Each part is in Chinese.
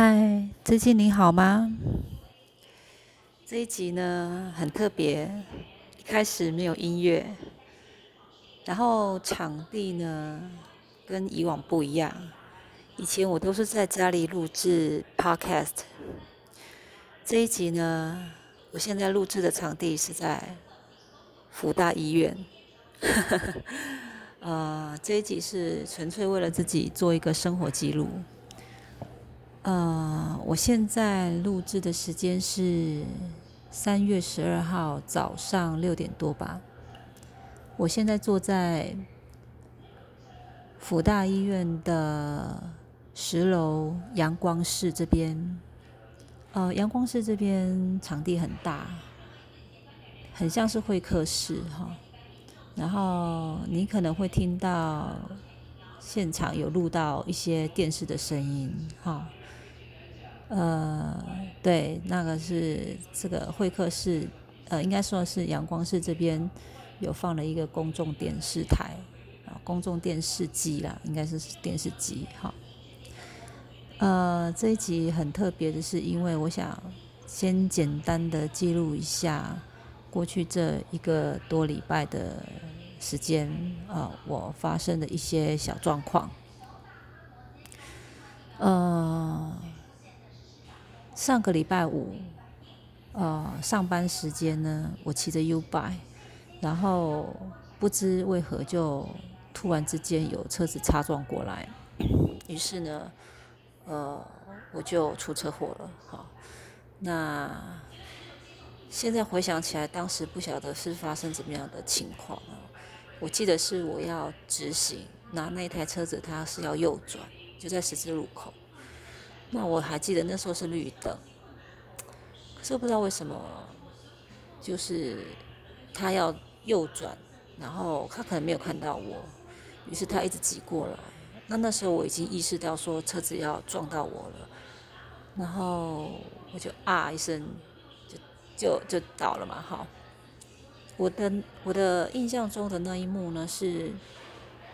嗨，最近你好吗？这一集呢很特别，一开始没有音乐，然后场地呢跟以往不一样。以前我都是在家里录制 podcast，这一集呢，我现在录制的场地是在福大医院。呃，这一集是纯粹为了自己做一个生活记录。呃，我现在录制的时间是三月十二号早上六点多吧。我现在坐在辅大医院的十楼阳光室这边。呃，阳光室这边场地很大，很像是会客室哈。然后你可能会听到现场有录到一些电视的声音哈。呃，对，那个是这个会客室，呃，应该说是阳光室这边有放了一个公众电视台啊，公众电视机啦，应该是电视机哈。呃，这一集很特别的是，因为我想先简单的记录一下过去这一个多礼拜的时间啊，我发生的一些小状况，呃。上个礼拜五，呃，上班时间呢，我骑着 U bike，然后不知为何就突然之间有车子擦撞过来，于是呢，呃，我就出车祸了。好，那现在回想起来，当时不晓得是发生怎么样的情况啊？我记得是我要直行，那那台车子它是要右转，就在十字路口。那我还记得那时候是绿灯，可是不知道为什么，就是他要右转，然后他可能没有看到我，于是他一直挤过来。那那时候我已经意识到说车子要撞到我了，然后我就啊一声，就就就倒了嘛。哈，我的我的印象中的那一幕呢是，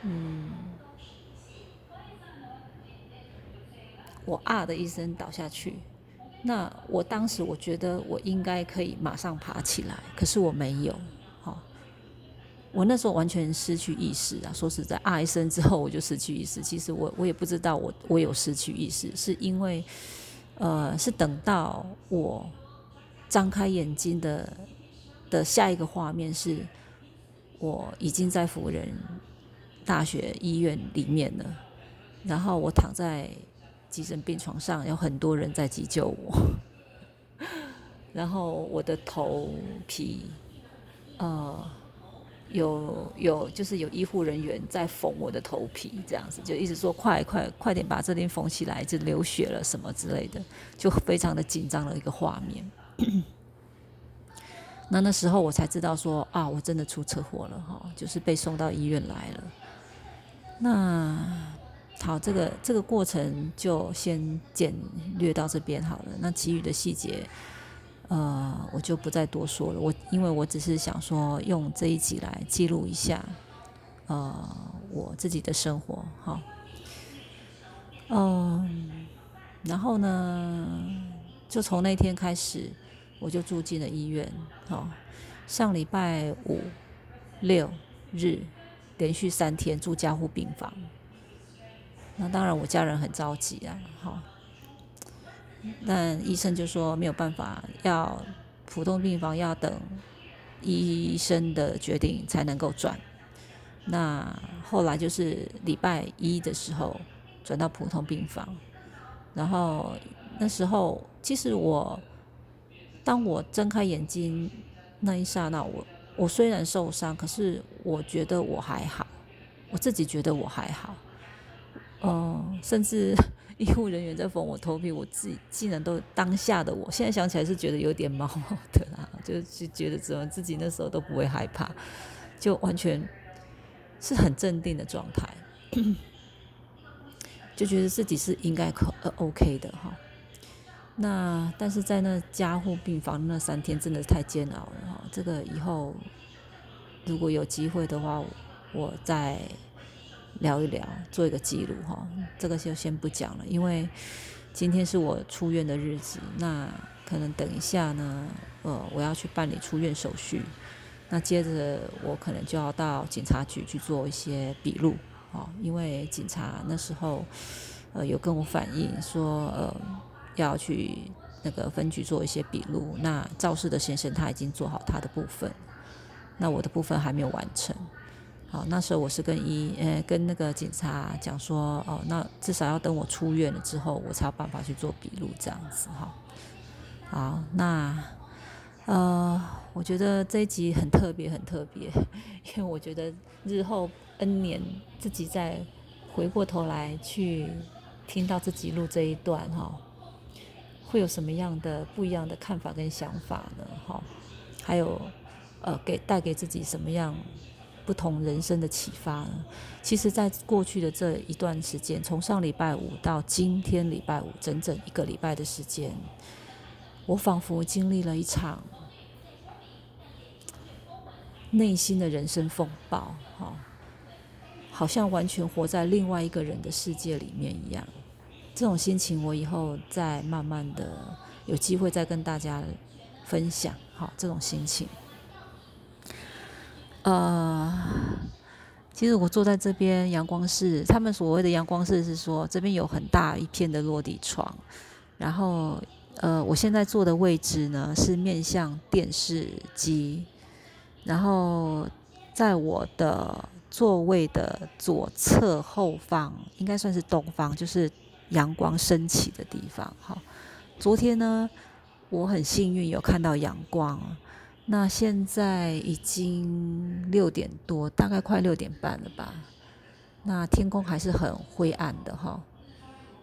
嗯。我啊的一声倒下去，那我当时我觉得我应该可以马上爬起来，可是我没有，好，我那时候完全失去意识啊！说实在，啊一声之后我就失去意识。其实我我也不知道我我有失去意识，是因为，呃，是等到我张开眼睛的的下一个画面是，我已经在辅仁大学医院里面了，然后我躺在。急诊病床上有很多人在急救我，然后我的头皮，呃，有有就是有医护人员在缝我的头皮，这样子就一直说快快快点把这边缝起来，就流血了什么之类的，就非常的紧张的一个画面。那那时候我才知道说啊，我真的出车祸了哈，就是被送到医院来了。那。好，这个这个过程就先简略到这边好了。那其余的细节，呃，我就不再多说了。我因为我只是想说，用这一集来记录一下，呃，我自己的生活。好，嗯，然后呢，就从那天开始，我就住进了医院。好，上礼拜五、六日连续三天住加护病房。那当然，我家人很着急啊，好。但医生就说没有办法，要普通病房要等医生的决定才能够转。那后来就是礼拜一的时候转到普通病房，然后那时候其实我当我睁开眼睛那一刹那，我我虽然受伤，可是我觉得我还好，我自己觉得我还好。哦，甚至 医护人员在缝我头皮，我自己竟然都当下的我，现在想起来是觉得有点毛毛的啦，就是觉得怎么自己那时候都不会害怕，就完全是很镇定的状态，就觉得自己是应该可呃 OK 的哈。那但是在那加护病房那三天真的太煎熬了哈，这个以后如果有机会的话，我再。聊一聊，做一个记录哈，这个就先不讲了，因为今天是我出院的日子，那可能等一下呢，呃，我要去办理出院手续，那接着我可能就要到警察局去做一些笔录，哦，因为警察那时候，呃，有跟我反映说，呃，要去那个分局做一些笔录，那肇事的先生他已经做好他的部分，那我的部分还没有完成。好，那时候我是跟医，呃，跟那个警察讲说，哦，那至少要等我出院了之后，我才有办法去做笔录这样子哈。好，那，呃，我觉得这一集很特别，很特别，因为我觉得日后 N 年自己再回过头来去听到自己录这一段哈，会有什么样的不一样的看法跟想法呢？哈，还有，呃，给带给自己什么样？不同人生的启发，其实，在过去的这一段时间，从上礼拜五到今天礼拜五，整整一个礼拜的时间，我仿佛经历了一场内心的人生风暴，哈，好像完全活在另外一个人的世界里面一样。这种心情，我以后再慢慢的有机会再跟大家分享，好，这种心情。呃，其实我坐在这边阳光室，他们所谓的阳光室是说这边有很大一片的落地窗，然后呃，我现在坐的位置呢是面向电视机，然后在我的座位的左侧后方，应该算是东方，就是阳光升起的地方。哈，昨天呢，我很幸运有看到阳光。那现在已经六点多，大概快六点半了吧。那天空还是很灰暗的哈。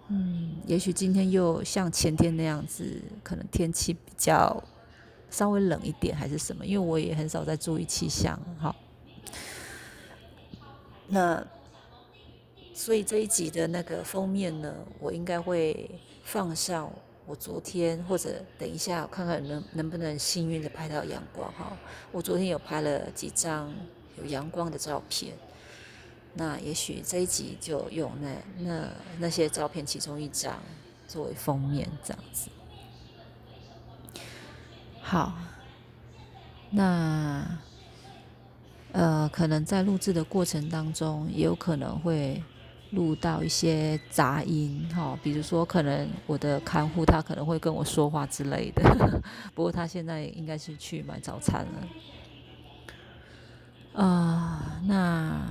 嗯，也许今天又像前天那样子，可能天气比较稍微冷一点，还是什么？因为我也很少在注意气象哈。那所以这一集的那个封面呢，我应该会放上。我昨天或者等一下看看能能不能幸运的拍到阳光哈。我昨天有拍了几张有阳光的照片，那也许这一集就用那那那些照片其中一张作为封面这样子。好，那呃可能在录制的过程当中也有可能会。录到一些杂音，哈，比如说可能我的看护他可能会跟我说话之类的，不过他现在应该是去买早餐了。啊，那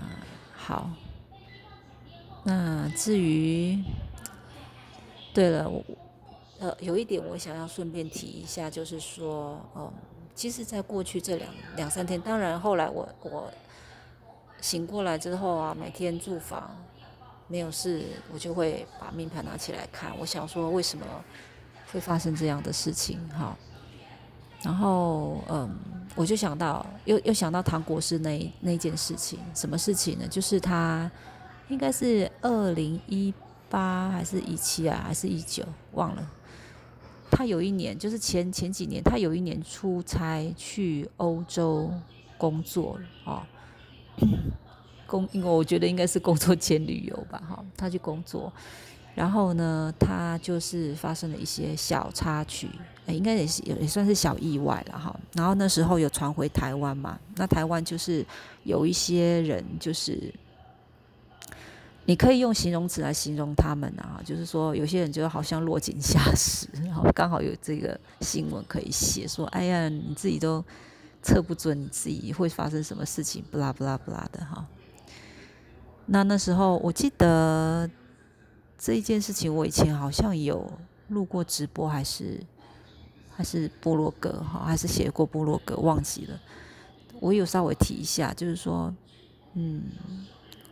好，那至于，对了，我呃有一点我想要顺便提一下，就是说，哦，其实，在过去这两两三天，当然后来我我醒过来之后啊，每天住房。没有事，我就会把命盘拿起来看。我想说，为什么会发生这样的事情？哈，然后嗯，我就想到，又又想到唐国师那那件事情。什么事情呢？就是他应该是二零一八还是一七啊，还是一九？忘了。他有一年，就是前前几年，他有一年出差去欧洲工作哦。工，因为我觉得应该是工作兼旅游吧，哈，他去工作，然后呢，他就是发生了一些小插曲，应该也是也也算是小意外了，哈。然后那时候有传回台湾嘛，那台湾就是有一些人，就是你可以用形容词来形容他们啊，就是说有些人就好像落井下石，然后刚好有这个新闻可以写，说哎呀，你自己都测不准你自己会发生什么事情，不啦不啦不啦的，哈。那那时候，我记得这一件事情，我以前好像有录过直播，还是还是波洛格哈，还是写过波洛格，忘记了。我有稍微提一下，就是说，嗯，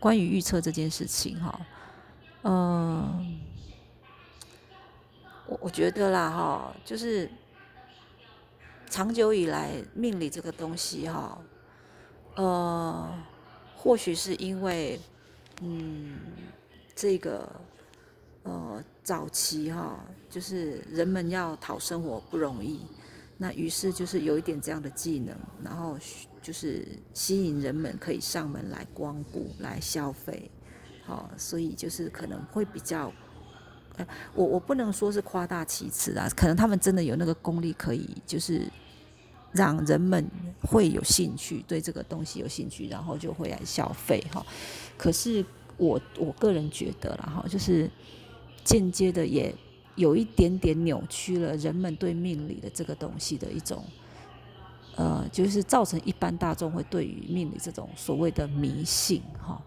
关于预测这件事情哈，嗯，我我觉得啦哈，就是长久以来命理这个东西哈，呃，或许是因为。嗯，这个呃，早期哈，就是人们要讨生活不容易，那于是就是有一点这样的技能，然后就是吸引人们可以上门来光顾、来消费，好，所以就是可能会比较我我不能说是夸大其词啊，可能他们真的有那个功力，可以就是让人们会有兴趣，对这个东西有兴趣，然后就会来消费哈。可是我我个人觉得了哈，就是间接的也有一点点扭曲了人们对命理的这个东西的一种。呃，就是造成一般大众会对于命理这种所谓的迷信，哈，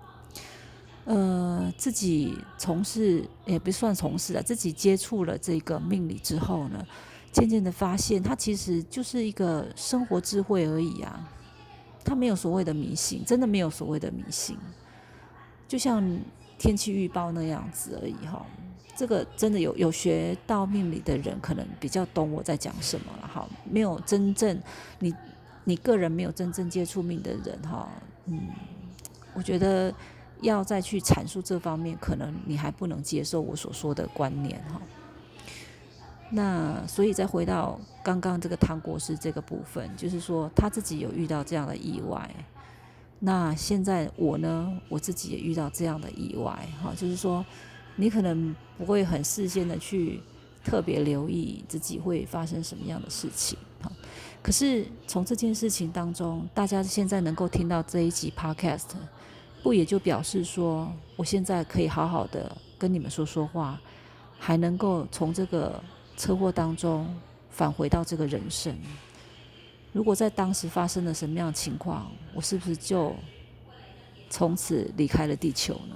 呃，自己从事也不算从事了，自己接触了这个命理之后呢，渐渐的发现，它其实就是一个生活智慧而已啊，它没有所谓的迷信，真的没有所谓的迷信，就像天气预报那样子而已，哈。这个真的有有学到命理的人，可能比较懂我在讲什么了哈。没有真正你你个人没有真正接触命的人哈，嗯，我觉得要再去阐述这方面，可能你还不能接受我所说的观念哈。那所以再回到刚刚这个唐国师这个部分，就是说他自己有遇到这样的意外。那现在我呢，我自己也遇到这样的意外哈，就是说。你可能不会很事先的去特别留意自己会发生什么样的事情，哈，可是从这件事情当中，大家现在能够听到这一集 podcast，不也就表示说，我现在可以好好的跟你们说说话，还能够从这个车祸当中返回到这个人生。如果在当时发生了什么样的情况，我是不是就从此离开了地球呢？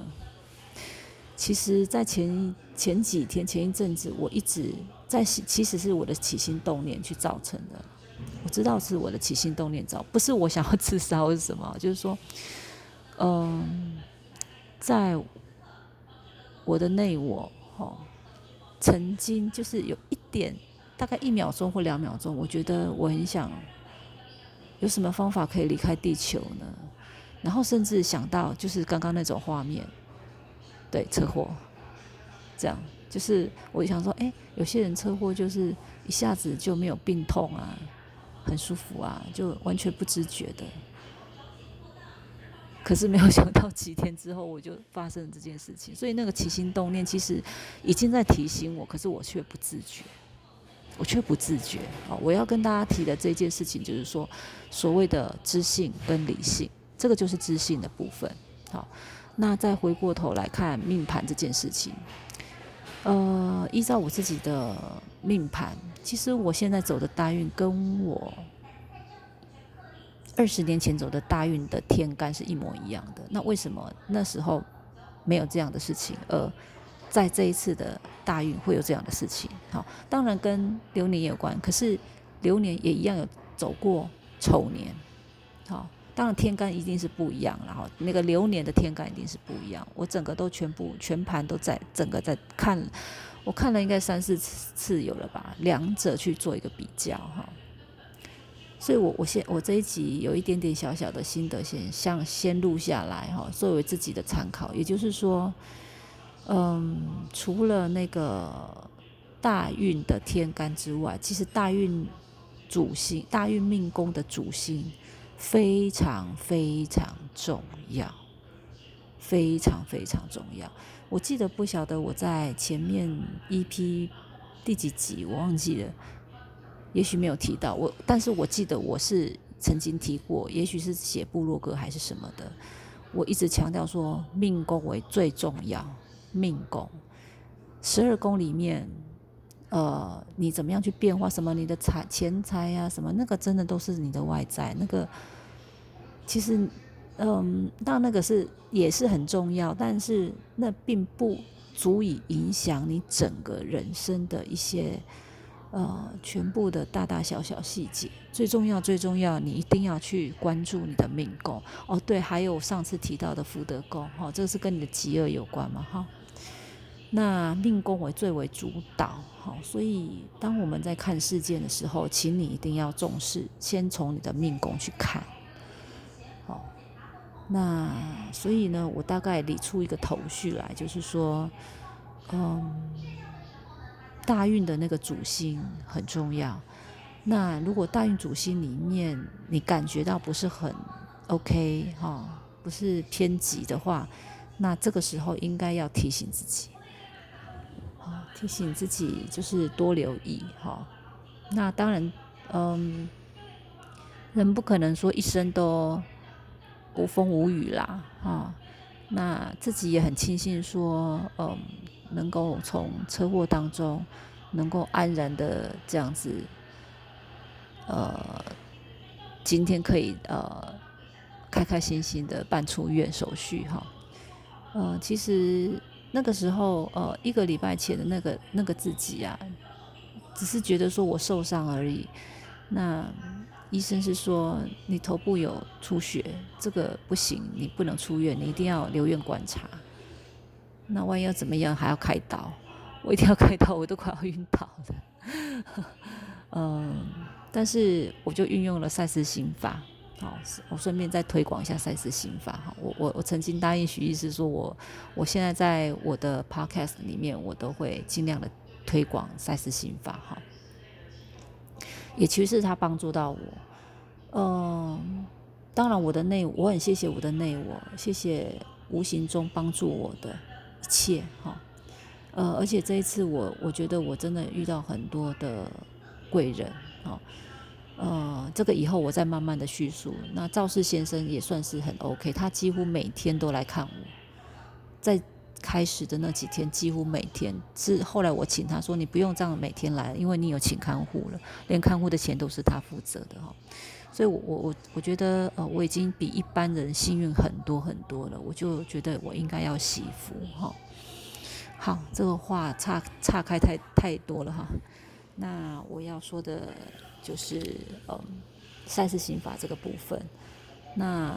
其实，在前前几天、前一阵子，我一直在，其实是我的起心动念去造成的。我知道是我的起心动念造，不是我想要自杀或是什么，就是说，嗯，在我的内我，哦，曾经就是有一点，大概一秒钟或两秒钟，我觉得我很想有什么方法可以离开地球呢？然后甚至想到就是刚刚那种画面。对车祸，这样就是我想说，哎，有些人车祸就是一下子就没有病痛啊，很舒服啊，就完全不知觉的。可是没有想到几天之后，我就发生了这件事情。所以那个起心动念其实已经在提醒我，可是我却不自觉，我却不自觉。好，我要跟大家提的这件事情就是说，所谓的知性跟理性，这个就是知性的部分。好。那再回过头来看命盘这件事情，呃，依照我自己的命盘，其实我现在走的大运跟我二十年前走的大运的天干是一模一样的。那为什么那时候没有这样的事情，而在这一次的大运会有这样的事情？好，当然跟流年有关，可是流年也一样有走过丑年，好。当然天干一定是不一样，然后那个流年的天干一定是不一样。我整个都全部全盘都在整个在看，我看了应该三四次有了吧，两者去做一个比较哈。所以我我先我这一集有一点点小小的心得，先像先录下来哈，作为自己的参考。也就是说，嗯，除了那个大运的天干之外，其实大运主星、大运命宫的主星。非常非常重要，非常非常重要。我记得不晓得我在前面 EP 第几集我忘记了，也许没有提到我，但是我记得我是曾经提过，也许是写部落格还是什么的。我一直强调说命宫为最重要，命宫十二宫里面。呃，你怎么样去变化？什么你的财钱财呀，什么那个真的都是你的外在。那个其实，嗯，当那个是也是很重要，但是那并不足以影响你整个人生的一些呃全部的大大小小细节。最重要最重要，你一定要去关注你的命宫。哦，对，还有上次提到的福德宫，哈，这个是跟你的吉恶有关嘛，哈。那命宫为最为主导，好，所以当我们在看事件的时候，请你一定要重视，先从你的命宫去看，好。那所以呢，我大概理出一个头绪来，就是说，嗯，大运的那个主星很重要。那如果大运主星里面你感觉到不是很 OK 哈，不是偏激的话，那这个时候应该要提醒自己。提醒自己就是多留意哈。那当然，嗯，人不可能说一生都无风无雨啦，哈。那自己也很庆幸说，嗯，能够从车祸当中能够安然的这样子，呃，今天可以呃开开心心的办出院手续哈。呃，其实那个时候，呃，一个礼拜前的那个那个自己啊，只是觉得说我受伤而已。那医生是说你头部有出血，这个不行，你不能出院，你一定要留院观察。那万一要怎么样，还要开刀，我一定要开刀，我都快要晕倒了。嗯，但是我就运用了赛斯心法。好，我顺便再推广一下赛斯心法哈。我我我曾经答应徐医师说，我我现在在我的 podcast 里面，我都会尽量的推广赛斯心法哈。也其实是他帮助到我，嗯，当然我的内我很谢谢我的内我，谢谢无形中帮助我的一切哈。呃，而且这一次我我觉得我真的遇到很多的贵人哈。呃，这个以后我再慢慢的叙述。那赵氏先生也算是很 OK，他几乎每天都来看我。在开始的那几天，几乎每天是后来我请他说：“你不用这样每天来，因为你有请看护了，连看护的钱都是他负责的哈。”所以，我我我我觉得呃，我已经比一般人幸运很多很多了。我就觉得我应该要惜福哈。好，这个话岔岔开太太多了哈。那我要说的。就是嗯，赛事刑法这个部分。那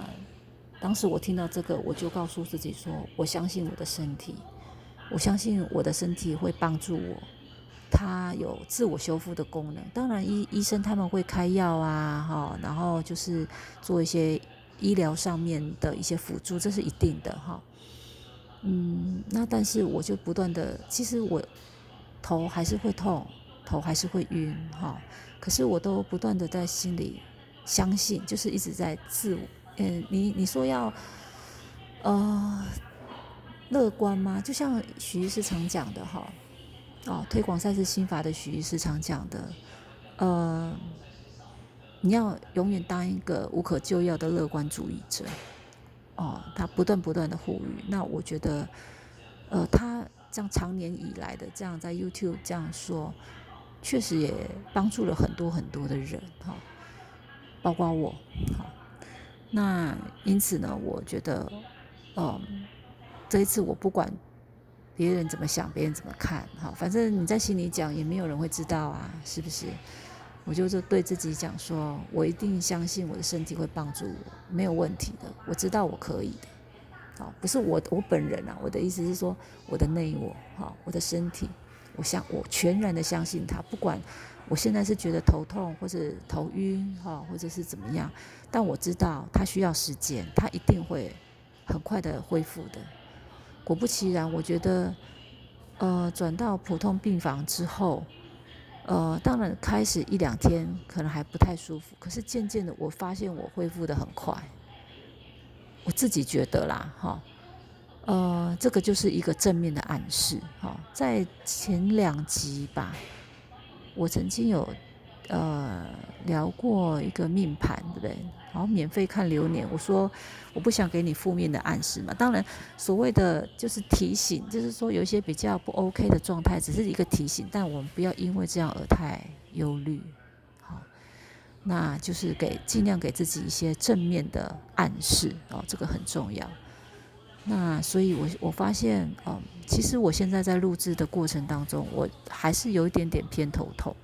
当时我听到这个，我就告诉自己说：我相信我的身体，我相信我的身体会帮助我，它有自我修复的功能。当然，医医生他们会开药啊，哈，然后就是做一些医疗上面的一些辅助，这是一定的哈。嗯，那但是我就不断的，其实我头还是会痛，头还是会晕，哈。可是我都不断的在心里相信，就是一直在自我，嗯，你你说要呃乐观吗？就像徐医师常讲的哈，哦，推广赛事心法的许医师常讲的，呃，你要永远当一个无可救药的乐观主义者，哦，他不断不断的呼吁。那我觉得，呃，他这样长年以来的这样在 YouTube 这样说。确实也帮助了很多很多的人哈，包括我哈。那因此呢，我觉得，嗯，这一次我不管别人怎么想，别人怎么看哈，反正你在心里讲，也没有人会知道啊，是不是？我就是对自己讲说，我一定相信我的身体会帮助我，没有问题的，我知道我可以的。好，不是我我本人啊，我的意思是说，我的内我哈，我的身体。我相我全然的相信他，不管我现在是觉得头痛或者头晕哈，或者是怎么样，但我知道他需要时间，他一定会很快的恢复的。果不其然，我觉得呃转到普通病房之后，呃当然开始一两天可能还不太舒服，可是渐渐的我发现我恢复的很快，我自己觉得啦哈。呃，这个就是一个正面的暗示，哈，在前两集吧，我曾经有呃聊过一个命盘，对不对？然后免费看流年，我说我不想给你负面的暗示嘛。当然，所谓的就是提醒，就是说有一些比较不 OK 的状态，只是一个提醒，但我们不要因为这样而太忧虑，好，那就是给尽量给自己一些正面的暗示，哦，这个很重要。那所以，我我发现，嗯，其实我现在在录制的过程当中，我还是有一点点偏头痛。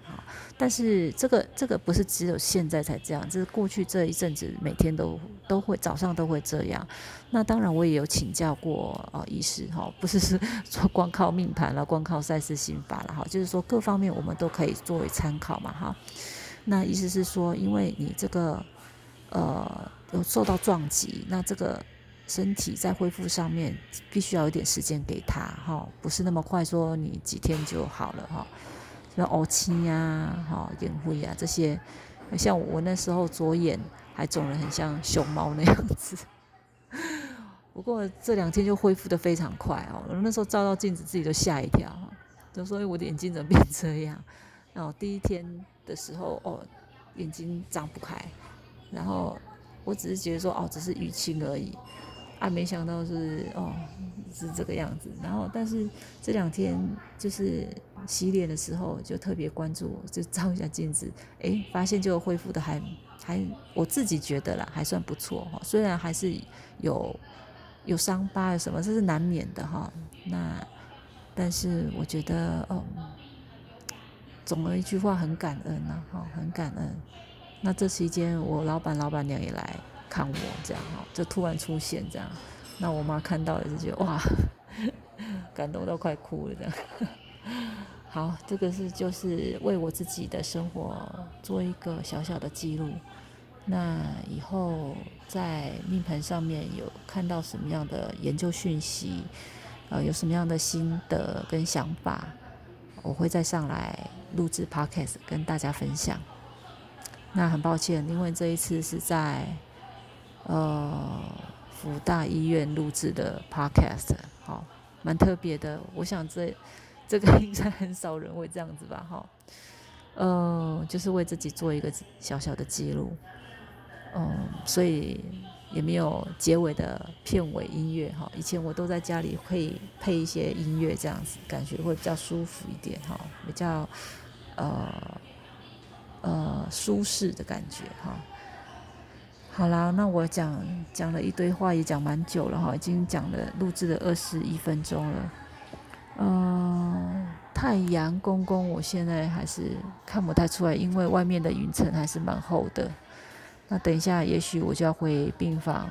但是这个这个不是只有现在才这样，就是过去这一阵子每天都都会早上都会这样。那当然我也有请教过啊医师哈，不是是说光靠命盘了，光靠赛事心法了哈，就是说各方面我们都可以作为参考嘛哈。那意思是说，因为你这个呃有受到撞击，那这个。身体在恢复上面，必须要有点时间给他哈，不是那么快说你几天就好了哈。像呕青呀、哈眼灰啊这些，像我那时候左眼还肿得很像熊猫那样子。不过这两天就恢复的非常快哦，那时候照照镜子自己都吓一跳。就说我的眼睛怎么变这样？然后第一天的时候，哦，眼睛张不开，然后我只是觉得说，哦，只是淤青而已，啊，没想到是哦是这个样子。然后但是这两天就是洗脸的时候，就特别关注，就照一下镜子，哎，发现就恢复的还还，我自己觉得啦，还算不错哈。虽然还是有有伤疤什么，这是难免的哈。那但是我觉得，哦。总而一句话，很感恩呐，哈，很感恩。那这期间，我老板、老板娘也来看我，这样哈，就突然出现这样。那我妈看到也是觉得哇，感动到快哭了这样。好，这个是就是为我自己的生活做一个小小的记录。那以后在命盘上面有看到什么样的研究讯息，呃，有什么样的心得跟想法，我会再上来。录制 podcast 跟大家分享。那很抱歉，因为这一次是在呃福大医院录制的 podcast，好，蛮特别的。我想这这个应该很少人会这样子吧，哈。呃，就是为自己做一个小小的记录，嗯，所以也没有结尾的片尾音乐，哈。以前我都在家里会配一些音乐，这样子感觉会比较舒服一点，哈，比较。呃呃，舒适的感觉哈。好啦，那我讲讲了一堆话，也讲蛮久了哈，已经讲了录制了二十一分钟了。嗯，太阳公公，我现在还是看不太出来，因为外面的云层还是蛮厚的。那等一下，也许我就要回病房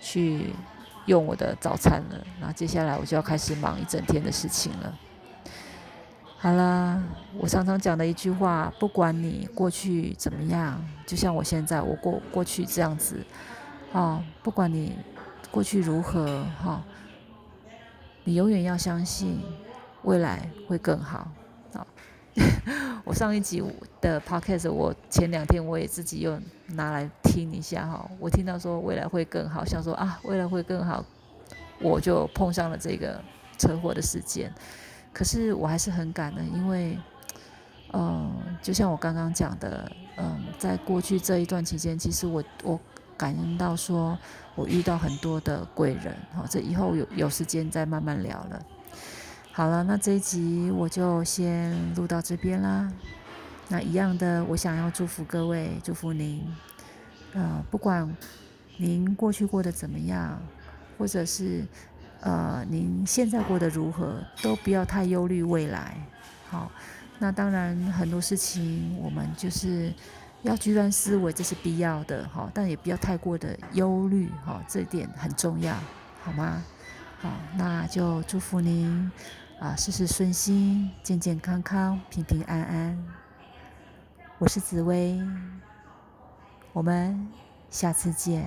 去用我的早餐了。那接下来我就要开始忙一整天的事情了。好了，我常常讲的一句话，不管你过去怎么样，就像我现在，我过过去这样子，哦，不管你过去如何，哈，你永远要相信未来会更好。哦，我上一集的 podcast，我前两天我也自己又拿来听一下，哈，我听到说未来会更好，想说啊，未来会更好，我就碰上了这个车祸的事件。可是我还是很感恩，因为，嗯，就像我刚刚讲的，嗯，在过去这一段期间，其实我我感恩到说，我遇到很多的贵人，好，这以后有有时间再慢慢聊了。好了，那这一集我就先录到这边啦。那一样的，我想要祝福各位，祝福您，呃，不管您过去过得怎么样，或者是。呃，您现在过得如何？都不要太忧虑未来。好，那当然很多事情我们就是要居安思危，这是必要的。好，但也不要太过的忧虑。好，这一点很重要，好吗？好，那就祝福您啊，事事顺心，健健康康，平平安安。我是紫薇，我们下次见。